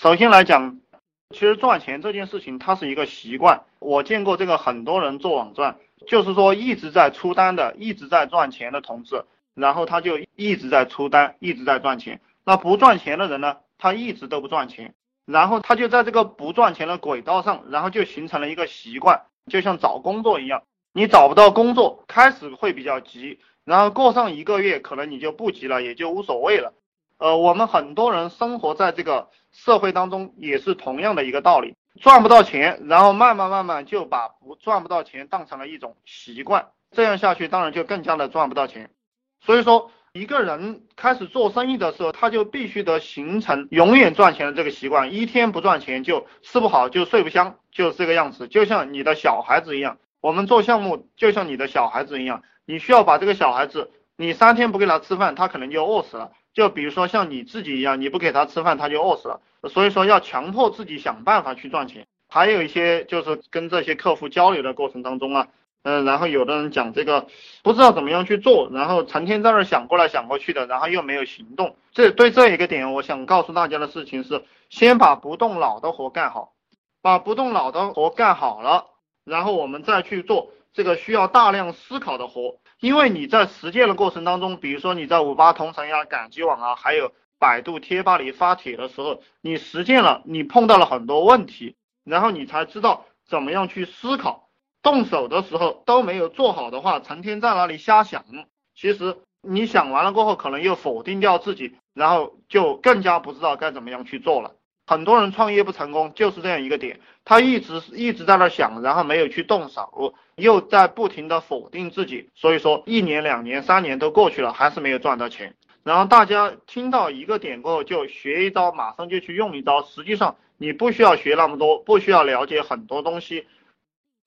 首先来讲，其实赚钱这件事情它是一个习惯。我见过这个很多人做网赚，就是说一直在出单的，一直在赚钱的同志，然后他就一直在出单，一直在赚钱。那不赚钱的人呢，他一直都不赚钱，然后他就在这个不赚钱的轨道上，然后就形成了一个习惯，就像找工作一样，你找不到工作，开始会比较急，然后过上一个月，可能你就不急了，也就无所谓了。呃，我们很多人生活在这个社会当中，也是同样的一个道理，赚不到钱，然后慢慢慢慢就把不赚不到钱当成了一种习惯，这样下去当然就更加的赚不到钱。所以说，一个人开始做生意的时候，他就必须得形成永远赚钱的这个习惯，一天不赚钱就吃不好，就睡不香，就是这个样子。就像你的小孩子一样，我们做项目就像你的小孩子一样，你需要把这个小孩子，你三天不给他吃饭，他可能就饿死了。就比如说像你自己一样，你不给他吃饭，他就饿死了。所以说要强迫自己想办法去赚钱。还有一些就是跟这些客户交流的过程当中啊，嗯，然后有的人讲这个不知道怎么样去做，然后成天在那想过来想过去的，然后又没有行动。这对这一个点，我想告诉大家的事情是，先把不动脑的活干好，把不动脑的活干好了，然后我们再去做这个需要大量思考的活。因为你在实践的过程当中，比如说你在五八同城呀、赶集网啊，还有百度贴吧里发帖的时候，你实践了，你碰到了很多问题，然后你才知道怎么样去思考。动手的时候都没有做好的话，成天在那里瞎想，其实你想完了过后，可能又否定掉自己，然后就更加不知道该怎么样去做了。很多人创业不成功就是这样一个点，他一直一直在那想，然后没有去动手，又在不停的否定自己，所以说一年、两年、三年都过去了，还是没有赚到钱。然后大家听到一个点过后就学一招，马上就去用一招。实际上你不需要学那么多，不需要了解很多东西。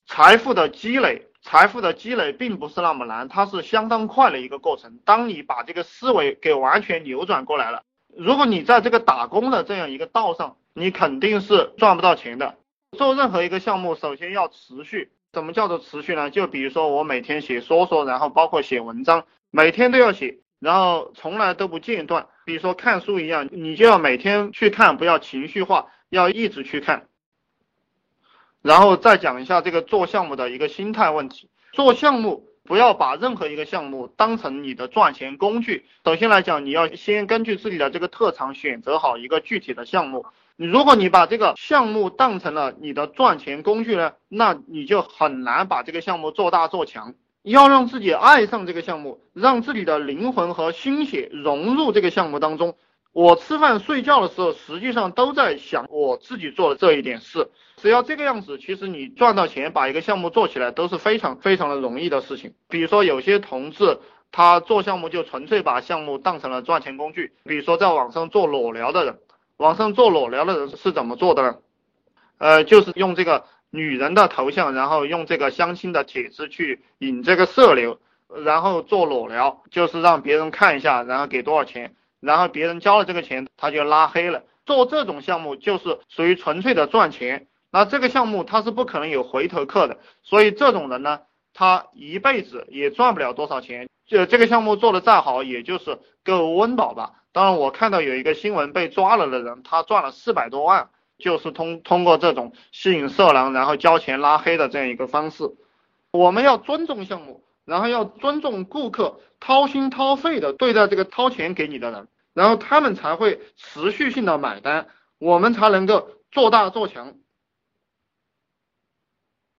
财富的积累，财富的积累并不是那么难，它是相当快的一个过程。当你把这个思维给完全扭转过来了。如果你在这个打工的这样一个道上，你肯定是赚不到钱的。做任何一个项目，首先要持续。什么叫做持续呢？就比如说我每天写说说，然后包括写文章，每天都要写，然后从来都不间断。比如说看书一样，你就要每天去看，不要情绪化，要一直去看。然后再讲一下这个做项目的一个心态问题。做项目。不要把任何一个项目当成你的赚钱工具。首先来讲，你要先根据自己的这个特长选择好一个具体的项目。如果你把这个项目当成了你的赚钱工具呢，那你就很难把这个项目做大做强。要让自己爱上这个项目，让自己的灵魂和心血融入这个项目当中。我吃饭睡觉的时候，实际上都在想我自己做的这一点事。只要这个样子，其实你赚到钱，把一个项目做起来都是非常非常的容易的事情。比如说有些同志，他做项目就纯粹把项目当成了赚钱工具。比如说在网上做裸聊的人，网上做裸聊的人是怎么做的呢？呃，就是用这个女人的头像，然后用这个相亲的帖子去引这个色流，然后做裸聊，就是让别人看一下，然后给多少钱。然后别人交了这个钱，他就拉黑了。做这种项目就是属于纯粹的赚钱。那这个项目他是不可能有回头客的，所以这种人呢，他一辈子也赚不了多少钱。就这个项目做的再好，也就是够温饱吧。当然，我看到有一个新闻被抓了的人，他赚了四百多万，就是通通过这种吸引色狼，然后交钱拉黑的这样一个方式。我们要尊重项目。然后要尊重顾客，掏心掏肺的对待这个掏钱给你的人，然后他们才会持续性的买单，我们才能够做大做强。